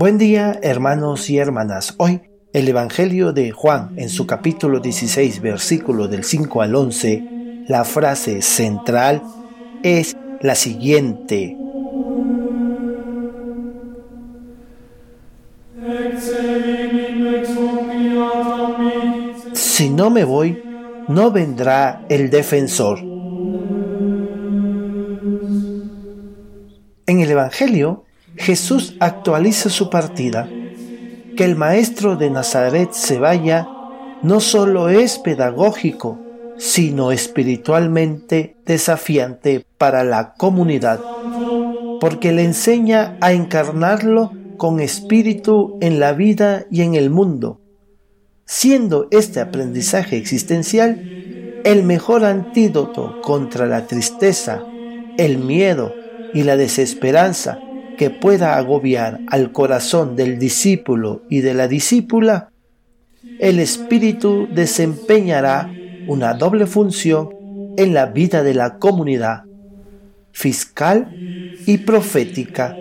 Buen día hermanos y hermanas. Hoy el Evangelio de Juan en su capítulo 16 versículo del 5 al 11, la frase central es la siguiente. Si no me voy, no vendrá el defensor. En el Evangelio, Jesús actualiza su partida. Que el maestro de Nazaret se vaya no solo es pedagógico, sino espiritualmente desafiante para la comunidad, porque le enseña a encarnarlo con espíritu en la vida y en el mundo, siendo este aprendizaje existencial el mejor antídoto contra la tristeza, el miedo y la desesperanza que pueda agobiar al corazón del discípulo y de la discípula, el Espíritu desempeñará una doble función en la vida de la comunidad, fiscal y profética.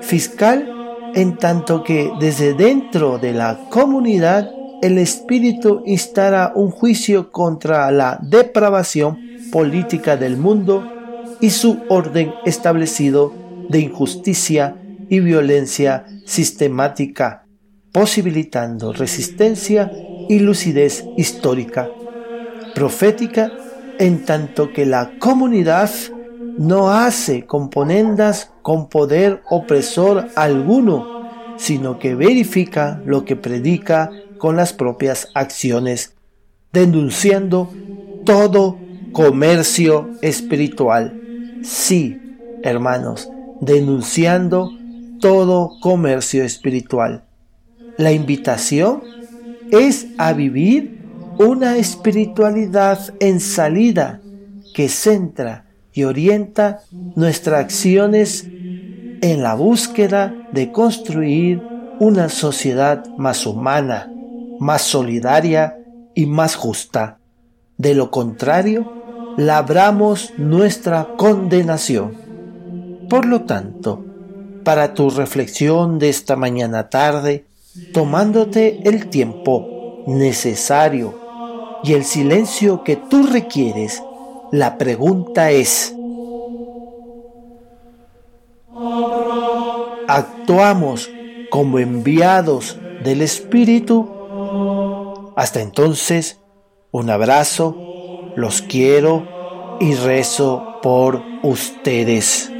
Fiscal en tanto que desde dentro de la comunidad el Espíritu instará un juicio contra la depravación política del mundo y su orden establecido de injusticia y violencia sistemática, posibilitando resistencia y lucidez histórica, profética, en tanto que la comunidad no hace componendas con poder opresor alguno, sino que verifica lo que predica con las propias acciones, denunciando todo comercio espiritual. Sí, hermanos, denunciando todo comercio espiritual. La invitación es a vivir una espiritualidad en salida que centra y orienta nuestras acciones en la búsqueda de construir una sociedad más humana, más solidaria y más justa. De lo contrario, labramos nuestra condenación. Por lo tanto, para tu reflexión de esta mañana tarde, tomándote el tiempo necesario y el silencio que tú requieres, la pregunta es, ¿actuamos como enviados del Espíritu? Hasta entonces, un abrazo, los quiero y rezo por ustedes.